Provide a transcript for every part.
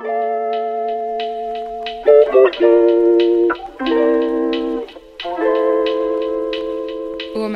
Oh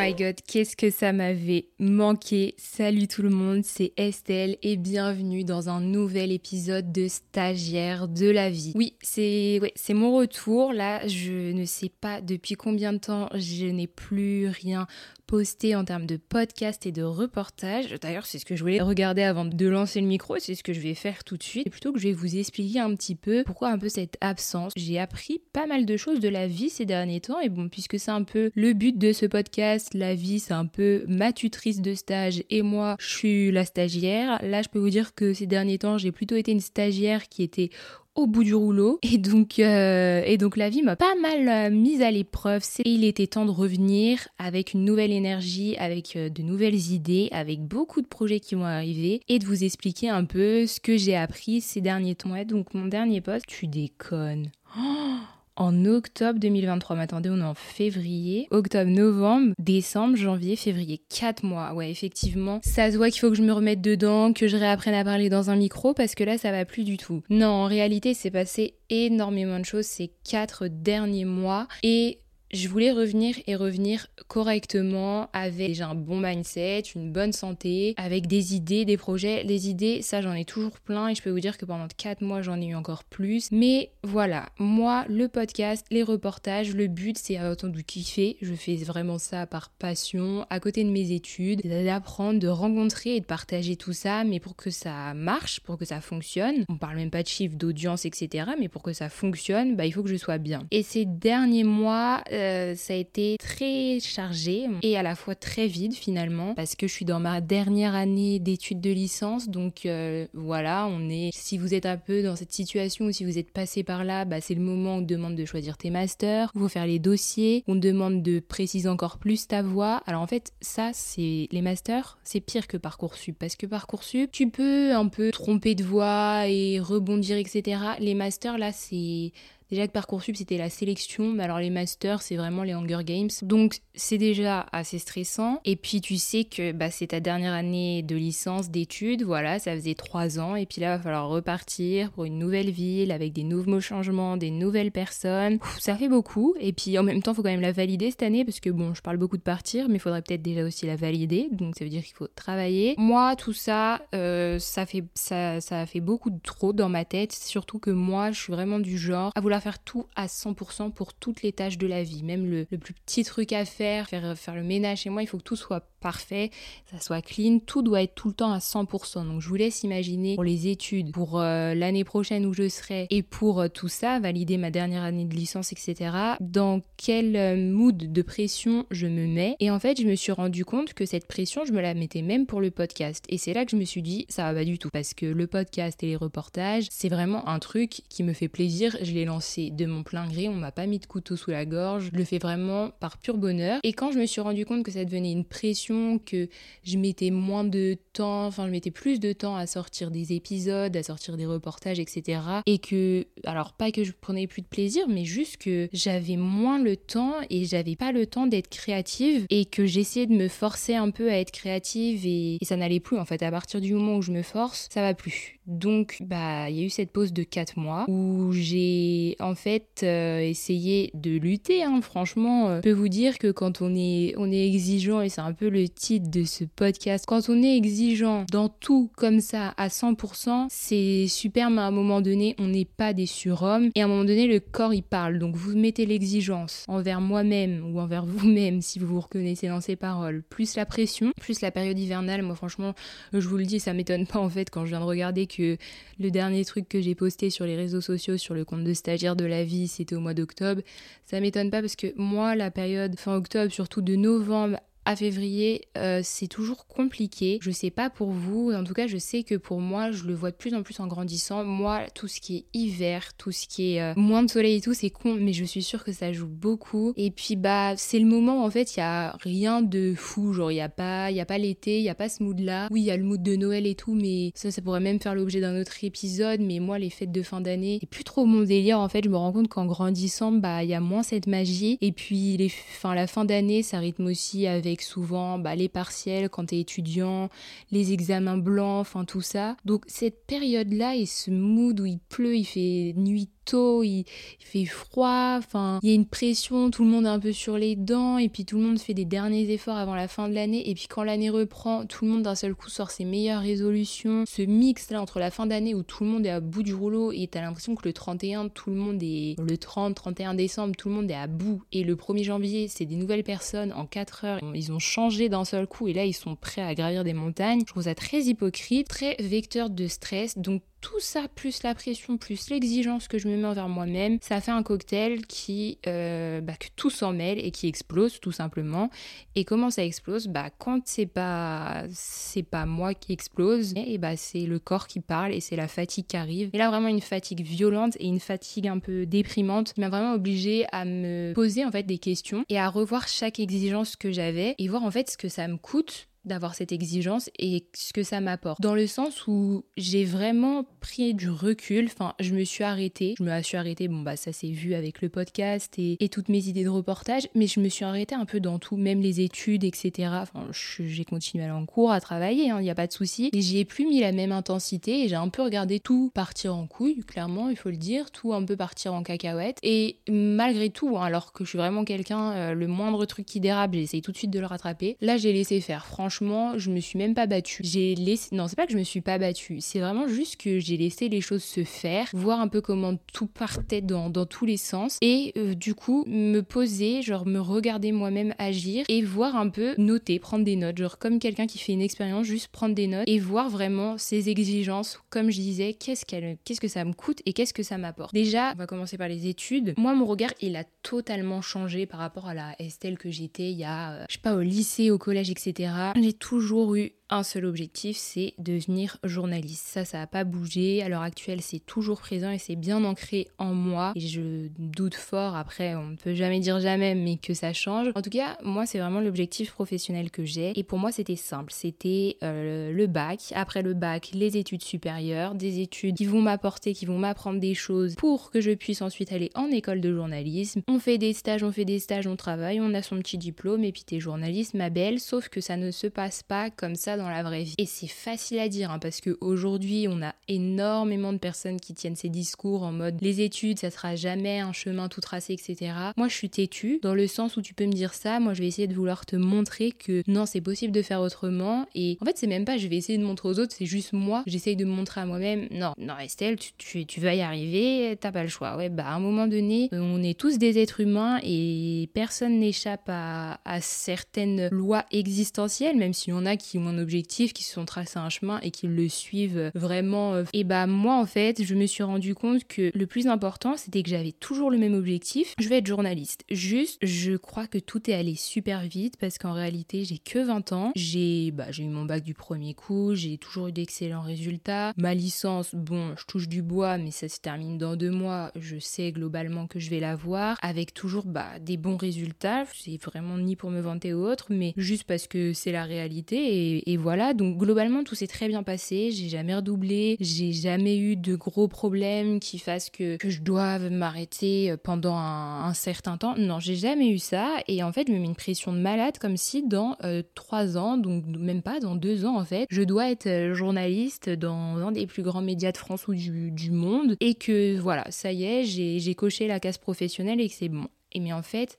my god, qu'est-ce que ça m'avait manqué. Salut tout le monde, c'est Estelle et bienvenue dans un nouvel épisode de Stagiaire de la vie. Oui, c'est ouais, c'est mon retour. Là, je ne sais pas depuis combien de temps je n'ai plus rien posté en termes de podcast et de reportage. D'ailleurs, c'est ce que je voulais regarder avant de lancer le micro, c'est ce que je vais faire tout de suite. Et plutôt que je vais vous expliquer un petit peu pourquoi un peu cette absence. J'ai appris pas mal de choses de la vie ces derniers temps et bon, puisque c'est un peu le but de ce podcast, la vie c'est un peu ma tutrice de stage et moi je suis la stagiaire. Là, je peux vous dire que ces derniers temps, j'ai plutôt été une stagiaire qui était au bout du rouleau. Et donc, euh, et donc la vie m'a pas mal euh, mise à l'épreuve. Il était temps de revenir avec une nouvelle énergie, avec euh, de nouvelles idées, avec beaucoup de projets qui vont arriver et de vous expliquer un peu ce que j'ai appris ces derniers temps. donc mon dernier poste, tu déconnes. Oh en octobre 2023. Mais attendez, on est en février. Octobre, novembre, décembre, janvier, février. 4 mois. Ouais, effectivement. Ça se voit qu'il faut que je me remette dedans, que je réapprenne à parler dans un micro parce que là, ça va plus du tout. Non, en réalité, c'est passé énormément de choses ces 4 derniers mois et je voulais revenir et revenir correctement avec déjà un bon mindset, une bonne santé, avec des idées, des projets. Les idées, ça j'en ai toujours plein et je peux vous dire que pendant 4 mois j'en ai eu encore plus. Mais voilà, moi, le podcast, les reportages, le but c'est avant tout de kiffer. Je fais vraiment ça par passion, à côté de mes études, d'apprendre, de rencontrer et de partager tout ça. Mais pour que ça marche, pour que ça fonctionne, on parle même pas de chiffres, d'audience, etc. Mais pour que ça fonctionne, bah, il faut que je sois bien. Et ces derniers mois, euh, ça a été très chargé et à la fois très vide finalement parce que je suis dans ma dernière année d'études de licence. Donc euh, voilà, on est. Si vous êtes un peu dans cette situation ou si vous êtes passé par là, bah, c'est le moment où on demande de choisir tes masters, où faut faire les dossiers, on demande de préciser encore plus ta voix. Alors en fait, ça, c'est les masters, c'est pire que Parcoursup parce que Parcoursup, tu peux un peu tromper de voix et rebondir, etc. Les masters, là, c'est Déjà que Parcoursup c'était la sélection, mais alors les masters c'est vraiment les Hunger Games. Donc c'est déjà assez stressant. Et puis tu sais que bah, c'est ta dernière année de licence, d'études, voilà, ça faisait trois ans. Et puis là, il va falloir repartir pour une nouvelle ville avec des nouveaux changements, des nouvelles personnes. ça fait beaucoup. Et puis en même temps, il faut quand même la valider cette année parce que bon, je parle beaucoup de partir, mais il faudrait peut-être déjà aussi la valider. Donc ça veut dire qu'il faut travailler. Moi, tout ça, euh, ça, fait, ça, ça fait beaucoup de trop dans ma tête. Surtout que moi, je suis vraiment du genre à vouloir faire tout à 100% pour toutes les tâches de la vie. Même le, plus petit truc à faire, faire, faire le ménage chez moi, il faut que tout soit parfait, ça soit clean, tout doit être tout le temps à 100%. Donc je vous laisse imaginer pour les études, pour euh, l'année prochaine où je serai et pour euh, tout ça, valider ma dernière année de licence, etc. Dans quel euh, mood de pression je me mets. Et en fait, je me suis rendu compte que cette pression, je me la mettais même pour le podcast. Et c'est là que je me suis dit, ça va pas du tout. Parce que le podcast et les reportages, c'est vraiment un truc qui me fait plaisir. Je l'ai lancé de mon plein gré, on m'a pas mis de couteau sous la gorge. Je le fais vraiment par pur bonheur. Et quand je me suis rendu compte que ça devenait une pression, que je mettais moins de temps, enfin je mettais plus de temps à sortir des épisodes, à sortir des reportages, etc. Et que, alors pas que je prenais plus de plaisir, mais juste que j'avais moins le temps et j'avais pas le temps d'être créative et que j'essayais de me forcer un peu à être créative et, ça n'allait plus en fait. À partir du moment où je me force, ça va plus. Donc bah il y a eu cette pause de 4 mois où j'ai en fait euh, essayé de lutter. Hein. Franchement, euh, je peux vous dire que quand on est, on est exigeant et c'est un peu le titre de ce podcast. Quand on est exigeant dans tout comme ça à 100%, c'est super, mais à un moment donné, on n'est pas des surhommes. Et à un moment donné, le corps, il parle. Donc vous mettez l'exigence envers moi-même ou envers vous-même, si vous vous reconnaissez dans ces paroles, plus la pression, plus la période hivernale. Moi, franchement, je vous le dis, ça m'étonne pas en fait quand je viens de regarder que le dernier truc que j'ai posté sur les réseaux sociaux, sur le compte de stagiaire de la vie, c'était au mois d'octobre. Ça m'étonne pas parce que moi, la période fin octobre, surtout de novembre à février, euh, c'est toujours compliqué. Je sais pas pour vous, en tout cas, je sais que pour moi, je le vois de plus en plus en grandissant. Moi, tout ce qui est hiver, tout ce qui est euh, moins de soleil et tout, c'est con, mais je suis sûre que ça joue beaucoup. Et puis, bah, c'est le moment, en fait, il y a rien de fou. Genre, il y a pas, l'été, il y a pas ce mood-là. Oui, il y a le mood de Noël et tout, mais ça, ça pourrait même faire l'objet d'un autre épisode. Mais moi, les fêtes de fin d'année, c'est plus trop mon délire. En fait, je me rends compte qu'en grandissant, bah, il y a moins cette magie. Et puis, les, la fin d'année, ça rythme aussi avec souvent bah, les partiels quand t'es étudiant, les examens blancs, enfin tout ça. Donc cette période-là et ce mood où il pleut, il fait nuit tôt, il, fait froid, enfin, il y a une pression, tout le monde est un peu sur les dents, et puis tout le monde fait des derniers efforts avant la fin de l'année, et puis quand l'année reprend, tout le monde d'un seul coup sort ses meilleures résolutions. Ce mix là entre la fin d'année où tout le monde est à bout du rouleau, et t'as l'impression que le 31, tout le monde est. Le 30, 31 décembre, tout le monde est à bout, et le 1er janvier, c'est des nouvelles personnes en 4 heures, ils ont changé d'un seul coup, et là ils sont prêts à gravir des montagnes. Je trouve ça très hypocrite, très vecteur de stress, donc tout ça, plus la pression, plus l'exigence que je me mets envers moi-même, ça fait un cocktail qui, euh, bah, que tout s'en mêle et qui explose tout simplement. Et comment ça explose? Bah quand c'est pas, c'est pas moi qui explose, et bah c'est le corps qui parle et c'est la fatigue qui arrive. Et là vraiment une fatigue violente et une fatigue un peu déprimante m'a vraiment obligée à me poser en fait des questions et à revoir chaque exigence que j'avais et voir en fait ce que ça me coûte d'avoir cette exigence et ce que ça m'apporte. Dans le sens où j'ai vraiment pris du recul, enfin je me suis arrêtée, je me suis arrêtée, bon bah ça s'est vu avec le podcast et, toutes mes idées de reportage, mais je me suis arrêtée un peu dans tout, même les études, etc. Enfin j'ai continué à aller en cours, à travailler, il hein, n'y a pas de souci, et j'y ai plus mis la même intensité et j'ai un peu regardé tout partir en couille, clairement il faut le dire, tout un peu partir en cacahuète. Et malgré tout, hein, alors que je suis vraiment quelqu'un, euh, le moindre truc qui dérape, j'essaye tout de suite de le rattraper, là j'ai laissé faire, franchement franchement, je me suis même pas battue. J'ai laissé. Non, c'est pas que je me suis pas battue. C'est vraiment juste que j'ai laissé les choses se faire, voir un peu comment tout partait dans, dans tous les sens. Et euh, du coup, me poser, genre me regarder moi-même agir et voir un peu noter, prendre des notes. Genre comme quelqu'un qui fait une expérience, juste prendre des notes et voir vraiment ses exigences. Comme je disais, qu'est-ce, qu'elle, qu'est-ce que ça me coûte et qu'est-ce que ça m'apporte? Déjà, on va commencer par les études. Moi, mon regard, il a totalement changé par rapport à la Estelle que j'étais il y a, euh, je sais pas, au lycée, au collège, etc j'ai toujours eu un seul objectif, c'est devenir journaliste. Ça, ça n'a pas bougé. À l'heure actuelle, c'est toujours présent et c'est bien ancré en moi. Et je doute fort, après, on ne peut jamais dire jamais, mais que ça change. En tout cas, moi, c'est vraiment l'objectif professionnel que j'ai. Et pour moi, c'était simple. C'était euh, le bac. Après le bac, les études supérieures, des études qui vont m'apporter, qui vont m'apprendre des choses pour que je puisse ensuite aller en école de journalisme. On fait des stages, on fait des stages, on travaille, on a son petit diplôme et puis t'es journaliste, ma belle. Sauf que ça ne se passe pas comme ça la vraie vie. Et c'est facile à dire, hein, parce qu'aujourd'hui, on a énormément de personnes qui tiennent ces discours en mode les études, ça sera jamais un chemin tout tracé, etc. Moi, je suis têtue, dans le sens où tu peux me dire ça, moi, je vais essayer de vouloir te montrer que non, c'est possible de faire autrement. Et en fait, c'est même pas je vais essayer de montrer aux autres, c'est juste moi, j'essaye de me montrer à moi-même. Non, non, Estelle, tu, tu, vas y arriver, t'as pas le choix. Ouais, bah, à un moment donné, on est tous des êtres humains et personne n'échappe à, à certaines lois existentielles, même si on a qui ont un objectif, qui se sont tracés un chemin et qui le suivent vraiment. Euh, et bah moi en fait, je me suis rendu compte que le plus important, c'était que j'avais toujours le même objectif. Je vais être journaliste. Juste, je crois que tout est allé super vite parce qu'en réalité, j'ai que 20 ans. J'ai bah, j'ai eu mon bac du premier coup, j'ai toujours eu d'excellents résultats. Ma licence, bon, je touche du bois, mais ça se termine dans deux mois. Je sais globalement que je vais l'avoir avec toujours bah, des bons résultats. C'est vraiment ni pour me vanter ou autre, mais juste parce que c'est la réalité et, voilà, donc globalement tout s'est très bien passé, j'ai jamais redoublé, j'ai jamais eu de gros problèmes qui fassent que, je doive m'arrêter pendant un, certain temps. Non, j'ai jamais eu ça. Et en fait je me mets une pression de malade comme si dans euh, trois ans, donc même pas dans deux ans en fait, je dois être euh, journaliste dans un des plus grands médias de France ou du, du monde. Et que voilà, ça y est, j'ai coché la case professionnelle et que c'est bon. Et mais en fait,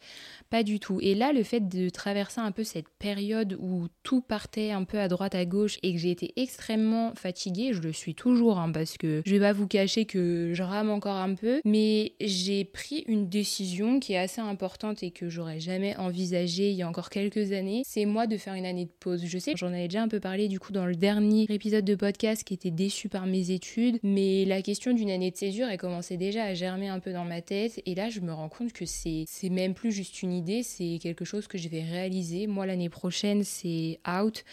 pas du tout. Et là, le fait de traverser un peu cette période où tout partait un peu à droite, à gauche et que j'ai été extrêmement fatiguée, je le suis toujours, hein, parce que je vais pas vous cacher que je rame encore un peu, mais j'ai pris une décision qui est assez importante et que j'aurais jamais envisagée il y a encore quelques années. C'est moi de faire une année de pause. Je sais, j'en avais déjà un peu parlé du coup dans le dernier épisode de podcast qui était déçu par mes études, mais la question d'une année de césure, elle commençait déjà à germer un peu dans ma tête et là, je me rends compte que c'est même plus juste une idée c'est quelque chose que je vais réaliser. Moi, l'année prochaine, c'est out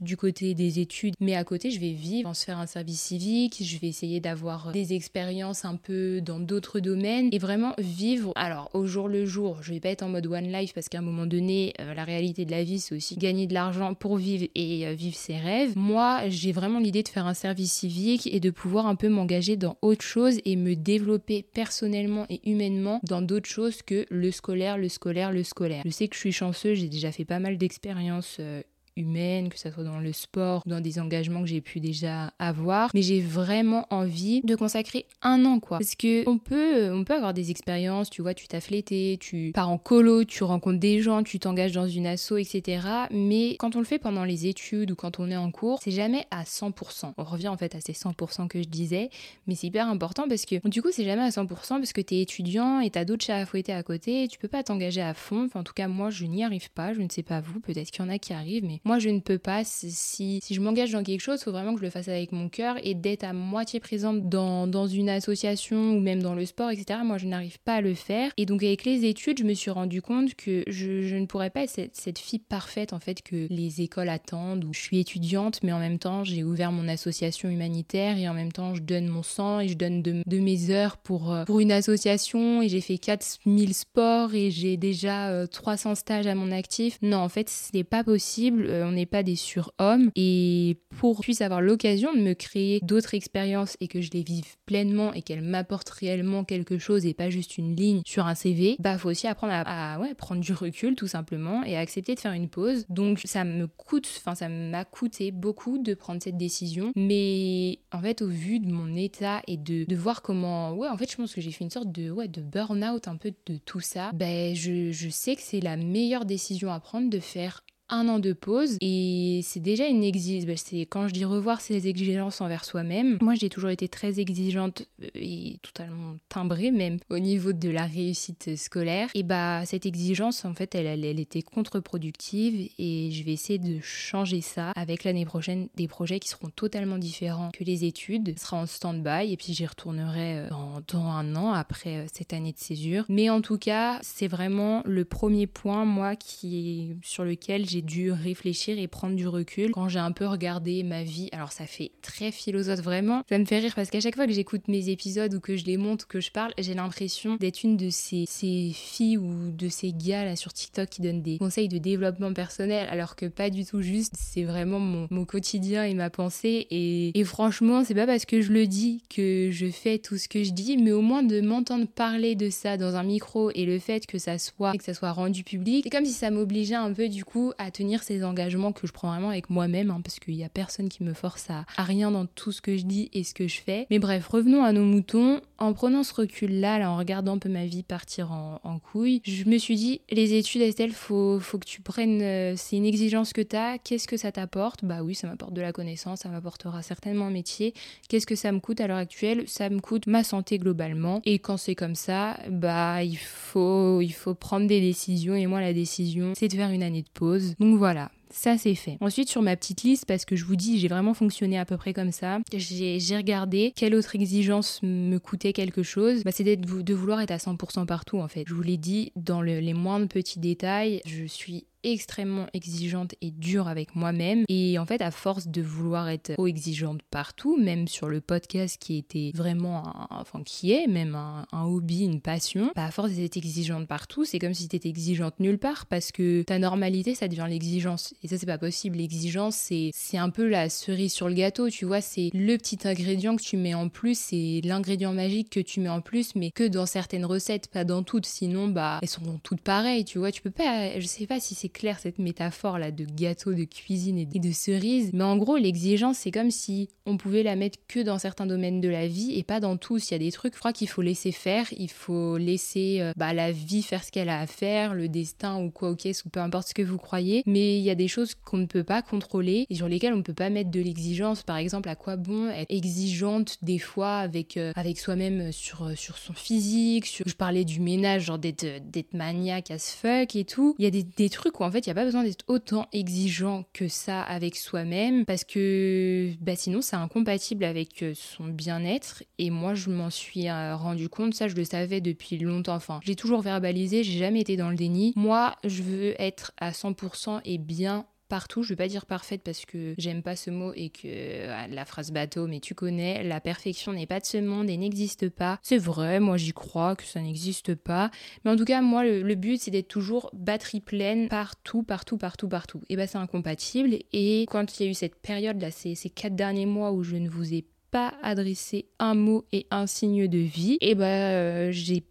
du côté des études, mais à côté, je vais vivre, se faire un service civique, je vais essayer d'avoir des expériences un peu dans d'autres domaines et vraiment vivre. Alors, au jour le jour, je vais pas être en mode one life parce qu'à un moment donné, euh, la réalité de la vie, c'est aussi gagner de l'argent pour vivre et euh, vivre ses rêves. Moi, j'ai vraiment l'idée de faire un service civique et de pouvoir un peu m'engager dans autre chose et me développer personnellement et humainement dans d'autres choses que le scolaire, le scolaire, le scolaire. Je sais que je suis chanceuse, j'ai déjà fait pas mal d'expériences euh, humaine, que ce soit dans le sport, dans des engagements que j'ai pu déjà avoir. Mais j'ai vraiment envie de consacrer un an, quoi. Parce que on peut, on peut avoir des expériences, tu vois, tu t'as flété, tu pars en colo, tu rencontres des gens, tu t'engages dans une asso, etc. Mais quand on le fait pendant les études ou quand on est en cours, c'est jamais à 100%. On revient en fait à ces 100% que je disais, mais c'est hyper important parce que du coup, c'est jamais à 100% parce que t'es étudiant et t'as d'autres chats à fouetter à côté, tu peux pas t'engager à fond. Enfin, en tout cas, moi, je n'y arrive pas. Je ne sais pas vous, peut-être qu'il y en a qui arrivent, mais moi, je ne peux pas. Si, si je m'engage dans quelque chose, faut vraiment que je le fasse avec mon cœur et d'être à moitié présente dans, dans une association ou même dans le sport, etc. Moi, je n'arrive pas à le faire. Et donc, avec les études, je me suis rendu compte que je, je ne pourrais pas être cette, cette, fille parfaite, en fait, que les écoles attendent, où je suis étudiante, mais en même temps, j'ai ouvert mon association humanitaire et en même temps, je donne mon sang et je donne de, de mes heures pour, euh, pour une association et j'ai fait 4000 sports et j'ai déjà 300 euh, stages à mon actif. Non, en fait, ce n'est pas possible. Euh, on est pas des surhommes. Et pour puisse avoir l'occasion de me créer d'autres expériences et que je les vive pleinement et qu'elles m'apportent réellement quelque chose et pas juste une ligne sur un CV, bah faut aussi apprendre à, ouais, prendre du recul tout simplement et accepter de faire une pause. Donc ça me coûte, enfin ça m'a coûté beaucoup de prendre cette décision. Mais en fait, au vu de mon état et de, de voir comment, ouais, en fait, je pense que j'ai fait une sorte de, ouais, de burn-out un peu de tout ça. Ben, je, je sais que c'est la meilleure décision à prendre de faire un an de pause et c'est déjà une exigence. Bah, c'est quand je dis revoir ces exigences envers soi-même. Moi, j'ai toujours été très exigeante euh, et totalement timbrée même au niveau de la réussite scolaire. Et bah cette exigence, en fait, elle, elle, était contre-productive et je vais essayer de changer ça avec l'année prochaine des projets qui seront totalement différents que les études. Ce sera en stand-by et puis j'y retournerai euh, dans, dans, un an après euh, cette année de césure. Mais en tout cas, c'est vraiment le premier point moi qui sur lequel j'ai dû réfléchir et prendre du recul quand j'ai un peu regardé ma vie. Alors ça fait très philosophe vraiment. Ça me fait rire parce qu'à chaque fois que j'écoute mes épisodes ou que je les monte que je parle, j'ai l'impression d'être une de ces, ces filles ou de ces gars là sur TikTok qui donnent des conseils de développement personnel alors que pas du tout juste. C'est vraiment mon, mon, quotidien et ma pensée et, et franchement c'est pas parce que je le dis que je fais tout ce que je dis mais au moins de m'entendre parler de ça dans un micro et le fait que ça soit que ça soit rendu public c'est comme si ça m'obligeait un peu du coup à tenir ces engagements que je prends vraiment avec moi-même, hein, parce qu'il n'y a personne qui me force à, rien dans tout ce que je dis et ce que je fais. Mais bref, revenons à nos moutons. En prenant ce recul-là, là, en regardant un peu ma vie partir en, en couille, je me suis dit, les études, Estelle, faut, faut que tu prennes, euh, c'est une exigence que tu as, qu'est-ce que ça t'apporte? Bah oui, ça m'apporte de la connaissance, ça m'apportera certainement un métier. Qu'est-ce que ça me coûte à l'heure actuelle? Ça me coûte ma santé globalement. Et quand c'est comme ça, bah il faut, il faut prendre des décisions. Et moi, la décision, c'est de faire une année de pause. Donc voilà, ça c'est fait. Ensuite sur ma petite liste, parce que je vous dis, j'ai vraiment fonctionné à peu près comme ça, j'ai regardé quelle autre exigence me coûtait quelque chose. Bah, c'est de vouloir être à 100% partout en fait. Je vous l'ai dit, dans les moindres petits détails, je suis extrêmement exigeante et dure avec moi-même. Et en fait, à force de vouloir être trop exigeante partout, même sur le podcast qui était vraiment, un, enfin qui est même un, hobby, une passion, bah à force d'être exigeante partout, c'est comme si tu étais exigeante nulle part parce que ta normalité, ça devient l'exigence. Et ça, c'est pas possible. L'exigence, c'est, c'est un peu la cerise sur le gâteau, tu vois, c'est le petit ingrédient que tu mets en plus, c'est l'ingrédient magique que tu mets en plus, mais que dans certaines recettes, pas dans toutes. Sinon, bah, elles sont toutes pareilles, tu vois. Tu peux pas, je sais pas si c'est clair cette métaphore là de gâteau, de cuisine et de cerises, mais en gros l'exigence c'est comme si on pouvait la mettre que dans certains domaines de la vie et pas dans tous. Il y a des trucs, je crois qu'il faut laisser faire, il faut laisser euh, bah, la vie faire ce qu'elle a à faire, le destin ou quoi ok, ou peu importe ce que vous croyez, mais il y a des choses qu'on ne peut pas contrôler et sur lesquelles on ne peut pas mettre de l'exigence. Par exemple, à quoi bon être exigeante des fois avec, euh, avec soi-même sur, euh, sur son physique, sur... je parlais du ménage, genre d'être maniaque as fuck et tout. Il y a des, des trucs où en fait il n'y a pas besoin d'être autant exigeant que ça avec soi-même parce que bah, sinon c'est incompatible avec euh, son bien-être et moi je m'en suis euh, rendu compte, ça je le savais depuis longtemps, enfin j'ai toujours verbalisé, j'ai jamais été dans le déni. Moi je veux être à 100% et bien partout. Je vais pas dire parfaite parce que j'aime pas ce mot et que euh, la phrase bateau, mais tu connais, la perfection n'est pas de ce monde et n'existe pas. C'est vrai, moi j'y crois que ça n'existe pas. Mais en tout cas, moi le, but c'est d'être toujours batterie pleine partout, partout, partout, partout. Et bah c'est incompatible. Et quand il y a eu cette période là, ces, ces quatre derniers mois où je ne vous ai pas adressé un mot et un signe de vie, et bah euh, j'ai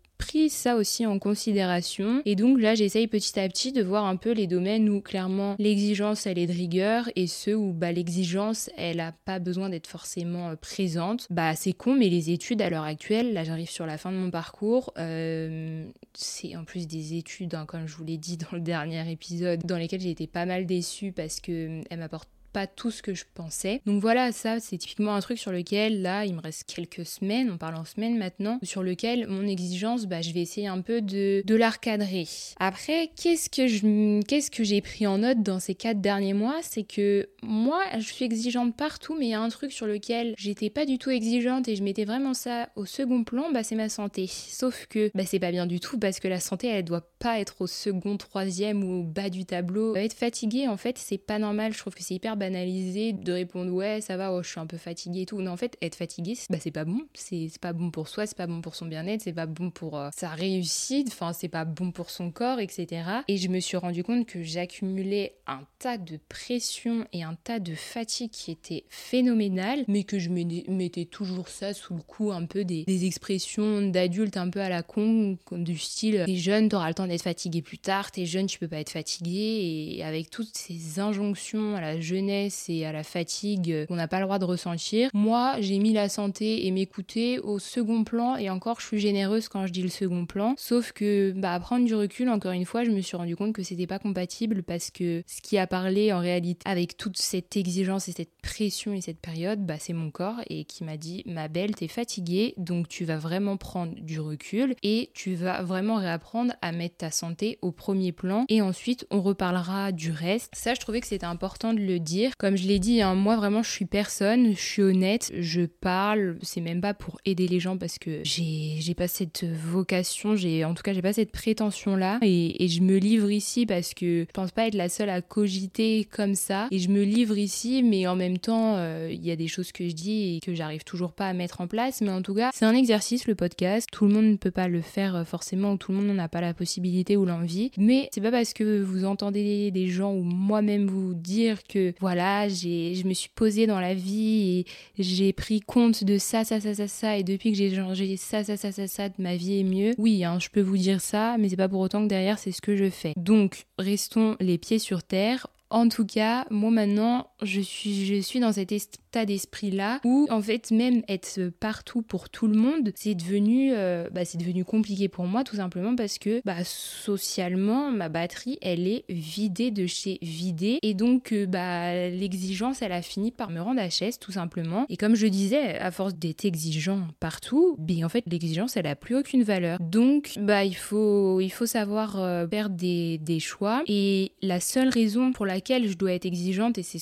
ça aussi en considération. Et donc là, j'essaye petit à petit de voir un peu les domaines où clairement l'exigence, elle est de rigueur et ceux où bah, l'exigence, elle a pas besoin d'être forcément euh, présente. Bah c'est con, mais les études à l'heure actuelle, là j'arrive sur la fin de mon parcours, euh, c'est en plus des études, hein, comme je vous l'ai dit dans le dernier épisode, dans lesquelles j'ai été pas mal déçue parce que elle m'apporte pas tout ce que je pensais. Donc voilà, ça c'est typiquement un truc sur lequel là il me reste quelques semaines, on parle en semaines maintenant, sur lequel mon exigence, bah, je vais essayer un peu de, de recadrer. Après, qu'est-ce que je qu'est-ce que j'ai pris en note dans ces quatre derniers mois, c'est que moi je suis exigeante partout, mais il y a un truc sur lequel j'étais pas du tout exigeante et je mettais vraiment ça au second plan, bah c'est ma santé. Sauf que bah c'est pas bien du tout parce que la santé elle doit pas être au second, troisième ou au bas du tableau. Être fatigué en fait c'est pas normal, je trouve que c'est hyper banaliser de répondre ouais ça va oh, je suis un peu fatiguée et tout. Non en fait être fatigué bah c'est pas bon. C'est pas bon pour soi c'est pas bon pour son bien-être c'est pas bon pour euh, sa réussite enfin c'est pas bon pour son corps etc et je me suis rendu compte que j'accumulais un tas de pression et un tas de fatigue qui était phénoménal mais que je mettais toujours ça sous le coup un peu des, des expressions d'adultes un peu à la con du style t'es jeune t'auras le temps d'être fatigué plus tard t'es jeune tu peux pas être fatigué et avec toutes ces injonctions à la jeunesse et à la fatigue qu'on n'a pas le droit de ressentir. Moi, j'ai mis la santé et m'écouter au second plan et encore, je suis généreuse quand je dis le second plan. Sauf que, bah, à prendre du recul, encore une fois, je me suis rendu compte que c'était pas compatible parce que ce qui a parlé en réalité avec toute cette exigence et cette pression et cette période, bah, c'est mon corps et qui m'a dit, ma belle, t'es fatiguée, donc tu vas vraiment prendre du recul et tu vas vraiment réapprendre à mettre ta santé au premier plan et ensuite on reparlera du reste. Ça, je trouvais que c'était important de le dire comme je l'ai dit, hein, moi vraiment je suis personne, je suis honnête, je parle, c'est même pas pour aider les gens parce que j'ai pas cette vocation, j'ai en tout cas j'ai pas cette prétention là et, je me livre ici parce que je pense pas être la seule à cogiter comme ça. Et je me livre ici mais en même temps euh, il y a des choses que je dis et que j'arrive toujours pas à mettre en place. Mais en tout cas c'est un exercice le podcast, tout le monde ne peut pas le faire euh, forcément. Ou tout le monde n'en a pas la possibilité ou l'envie. Mais c'est pas parce que vous entendez des gens ou moi-même vous dire que voilà voilà, je me suis posée dans la vie et j'ai pris compte de ça, ça, ça, ça, ça, et depuis que j'ai changé ça, ça, ça, ça, ça, ma vie est mieux. Oui, hein, je peux vous dire ça, mais c'est pas pour autant que derrière c'est ce que je fais. Donc, restons les pieds sur terre. En tout cas, moi maintenant, je suis, je suis dans cet d'esprit-là où, en fait, même être partout pour tout le monde, c'est devenu, euh, bah, c'est devenu compliqué pour moi, tout simplement parce que, bah, socialement, ma batterie, elle est vidée de chez vidée. Et donc, euh, bah, l'exigence, elle a fini par me rendre HS, tout simplement. Et comme je disais, à force d'être exigeant partout, ben, en fait, l'exigence, elle a plus aucune valeur. Donc, bah, il faut, il faut savoir euh, faire des, des choix. Et la seule raison pour laquelle je dois être exigeante et c'est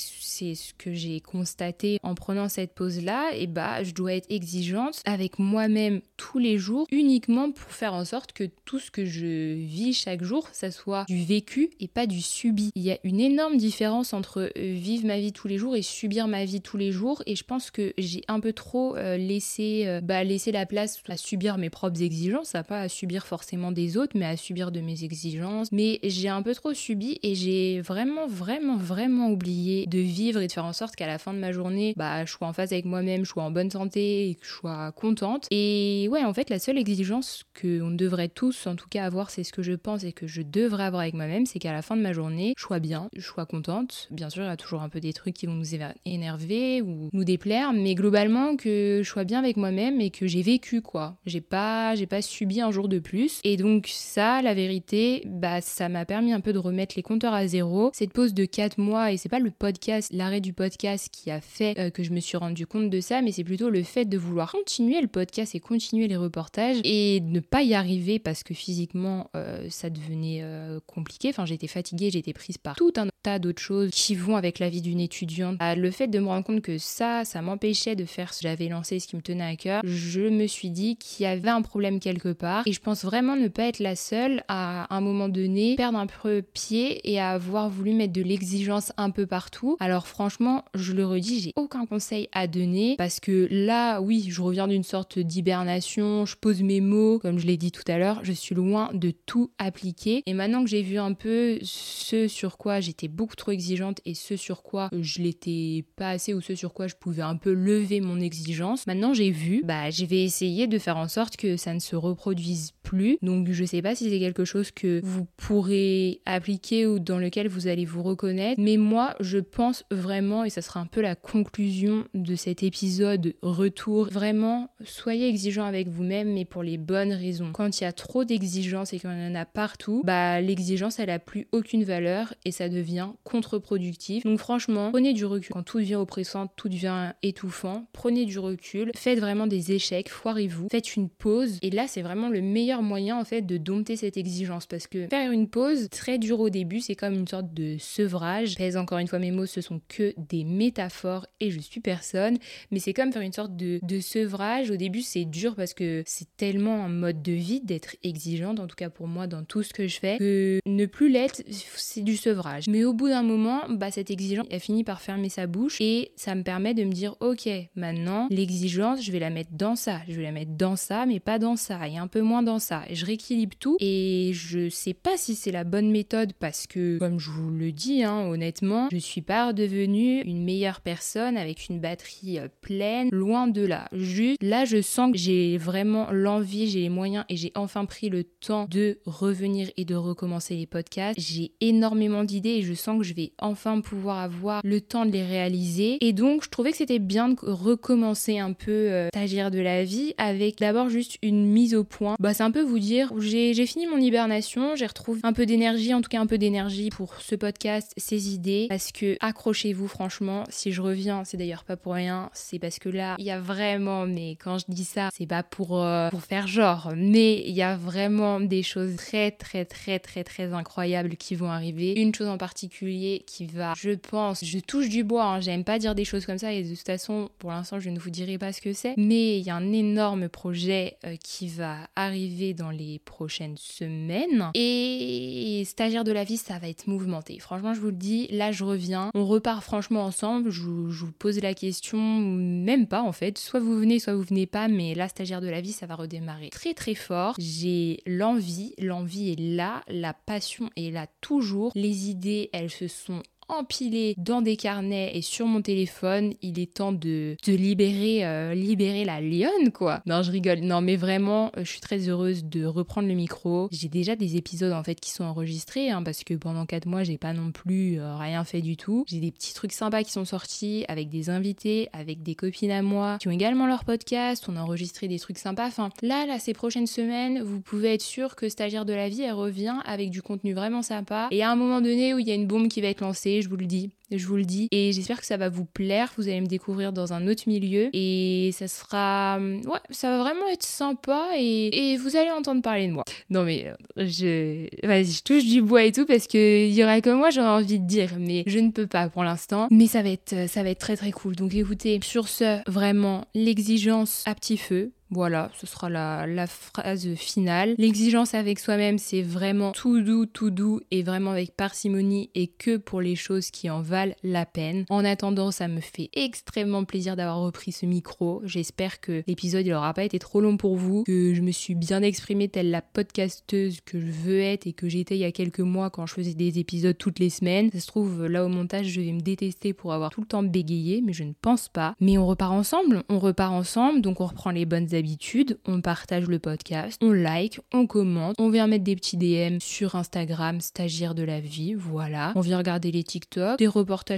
ce que j'ai constaté en prenant cette pause là et bah je dois être exigeante avec moi-même tous les jours uniquement pour faire en sorte que tout ce que je vis chaque jour ça soit du vécu et pas du subi. Il y a une énorme différence entre euh, vivre ma vie tous les jours et subir ma vie tous les jours et je pense que j'ai un peu trop euh, laissé euh, bah, laisser la place à subir mes propres exigences à pas à subir forcément des autres mais à subir de mes exigences. Mais j'ai un peu trop subi et j'ai vraiment vraiment, vraiment oublié de vivre et de faire en sorte qu'à la fin de ma journée, bah, je sois en phase avec moi-même, je sois en bonne santé et que je sois contente. Et ouais, en fait, la seule exigence qu'on devrait tous, en tout cas, avoir, c'est ce que je pense et que je devrais avoir avec moi-même, c'est qu'à la fin de ma journée, je sois bien, je sois contente. Bien sûr, il y a toujours un peu des trucs qui vont nous énerver ou nous déplaire, mais globalement, que je sois bien avec moi-même et que j'ai vécu, quoi. J'ai pas, j'ai pas subi un jour de plus. Et donc, ça, la vérité, bah, ça m'a permis un peu de remettre les compteurs à zéro. Cette pause de 4 mois et c'est pas le podcast, l'arrêt du podcast qui a fait que je me suis rendu compte de ça, mais c'est plutôt le fait de vouloir continuer le podcast et continuer les reportages et ne pas y arriver parce que physiquement euh, ça devenait euh, compliqué. Enfin, j'étais fatiguée, j'étais prise par tout un tas d'autres choses qui vont avec la vie d'une étudiante. Ah, le fait de me rendre compte que ça, ça m'empêchait de faire ce que j'avais lancé, ce qui me tenait à cœur, je me suis dit qu'il y avait un problème quelque part et je pense vraiment ne pas être la seule à, un moment donné perdre un peu pied et à avoir voulu mettre de l'exigence un peu partout. Alors franchement, je le redis, j'ai aucun conseil à donner parce que là, oui, je reviens d'une sorte d'hibernation, je pose mes mots, comme je l'ai dit tout à l'heure, je suis loin de tout appliquer. Et maintenant que j'ai vu un peu ce sur quoi j'étais beaucoup trop exigeante et ce sur quoi je l'étais pas assez ou ce sur quoi je pouvais un peu lever mon exigence, maintenant j'ai vu, bah je vais essayer de faire en sorte que ça ne se reproduise plus. Donc je sais pas si c'est quelque chose que vous pourrez appliquer ou dans lequel vous allez vous reconnaître, mais moi je pense vraiment, et ça sera un peu la conclusion de cet épisode retour, vraiment soyez exigeant avec vous-même, mais pour les bonnes raisons. Quand il y a trop d'exigences et qu'on en a partout, bah l'exigence elle a plus aucune valeur et ça devient contre-productif. Donc franchement, prenez du recul. Quand tout devient oppressant, tout devient étouffant, prenez du recul, faites vraiment des échecs, foirez-vous, faites une pause et là c'est vraiment le meilleur moyen en fait de dompter cette exigence parce que faire une pause très dur au début, c'est comme une sorte de sevrage. Pèse encore une fois mes mots, ce sont que des métaphores et je suis personne, mais c'est comme faire une sorte de, sevrage. Au début, c'est dur parce que c'est tellement un mode de vie d'être exigeante, en tout cas pour moi dans tout ce que je fais, que ne plus l'être, c'est du sevrage. Mais au bout d'un moment, bah cette exigence, elle finit par fermer sa bouche et ça me permet de me dire ok, maintenant l'exigence, je vais la mettre dans ça, je vais la mettre dans ça, mais pas dans ça et un peu moins dans ça. Je rééquilibre tout et je sais pas si c'est la bonne méthode parce que, comme je vous le dis, hein, honnêtement, je suis pas devenue une meilleure personne avec une batterie euh, pleine, loin de là. Juste là, je sens que j'ai vraiment l'envie, j'ai les moyens et j'ai enfin pris le temps de revenir et de recommencer les podcasts. J'ai énormément d'idées et je sens que je vais enfin pouvoir avoir le temps de les réaliser. Et donc, je trouvais que c'était bien de recommencer un peu euh, de la vie avec d'abord juste une mise au point. Bah, c'est un peu vous dire, j'ai fini mon hibernation, j'ai retrouvé un peu d'énergie, en tout cas un peu d'énergie pour ce podcast, ces idées, parce que accrochez-vous franchement, si je reviens, c'est d'ailleurs pas pour rien, c'est parce que là, il y a vraiment, mais quand je dis ça, c'est pas pour, euh, pour faire genre, mais il y a vraiment des choses très très très très très incroyables qui vont arriver. Une chose en particulier qui va, je pense, je touche du bois, hein, j'aime pas dire des choses comme ça et de toute façon, pour l'instant, je ne vous dirai pas ce que c'est, mais il y a un énorme projet euh, qui va arriver dans les prochaines semaines et stagiaire de la vie, ça va être mouvementé. Franchement, je vous le dis, là, je reviens, on repart franchement ensemble, je, je vous pose la question, même pas en fait, soit vous venez, soit vous venez pas, mais là, stagiaire de la vie, ça va redémarrer très très fort. J'ai l'envie, l'envie est là, la passion est là toujours, les idées, elles se sont empilé dans des carnets et sur mon téléphone. Il est temps de, de libérer, euh, libérer la lionne, quoi. Non, je rigole. Non, mais vraiment, euh, je suis très heureuse de reprendre le micro. J'ai déjà des épisodes en fait qui sont enregistrés hein, parce que pendant 4 mois, j'ai pas non plus euh, rien fait du tout. J'ai des petits trucs sympas qui sont sortis avec des invités, avec des copines à moi qui ont également leur podcast. On a enregistré des trucs sympas. Enfin, là, là, ces prochaines semaines, vous pouvez être sûr que Stagiaire de la vie, elle revient avec du contenu vraiment sympa. Et à un moment donné où il y a une bombe qui va être lancée, je vous le dis. Je vous le dis. Et j'espère que ça va vous plaire. Vous allez me découvrir dans un autre milieu. Et ça sera. Ouais, ça va vraiment être sympa. Et, vous allez entendre parler de moi. Non, mais euh, je. Vas-y, je touche du bois et tout parce qu'il y aura que moi, j'aurais envie de dire. Mais je ne peux pas pour l'instant. Mais ça va être, ça va être très très cool. Donc écoutez, sur ce, vraiment, l'exigence à petit feu. Voilà, ce sera la, phrase finale. L'exigence avec soi-même, c'est vraiment tout doux, tout doux et vraiment avec parcimonie et que pour les choses qui en valent la peine. En attendant, ça me fait extrêmement plaisir d'avoir repris ce micro. J'espère que l'épisode il aura pas été trop long pour vous, que je me suis bien exprimée telle la podcasteuse que je veux être et que j'étais il y a quelques mois quand je faisais des épisodes toutes les semaines. Ça se trouve là au montage, je vais me détester pour avoir tout le temps bégayé, mais je ne pense pas. Mais on repart ensemble, on repart ensemble, donc on reprend les bonnes habitudes on partage le podcast, on like, on commente, on vient mettre des petits DM sur Instagram, stagiaire de la vie, voilà. On vient regarder les TikTok, des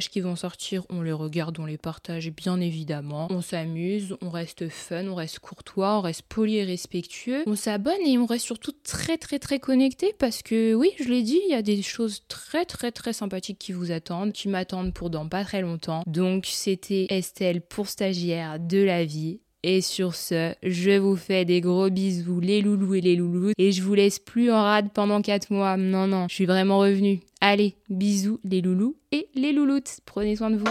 qui vont sortir, on les regarde, on les partage bien évidemment. On s'amuse, on reste fun, on reste courtois, on reste poli et respectueux. On s'abonne et on reste surtout très très très connecté parce que oui, je l'ai dit, il y a des choses très très très sympathiques qui vous attendent, qui m'attendent pour dans pas très longtemps. Donc c'était Estelle pour stagiaire de la vie. Et sur ce, je vous fais des gros bisous, les loulous et les loulous. Et je vous laisse plus en rade pendant 4 mois. Non, non, je suis vraiment revenue. Allez, bisous, les loulous et les louloutes. Prenez soin de vous.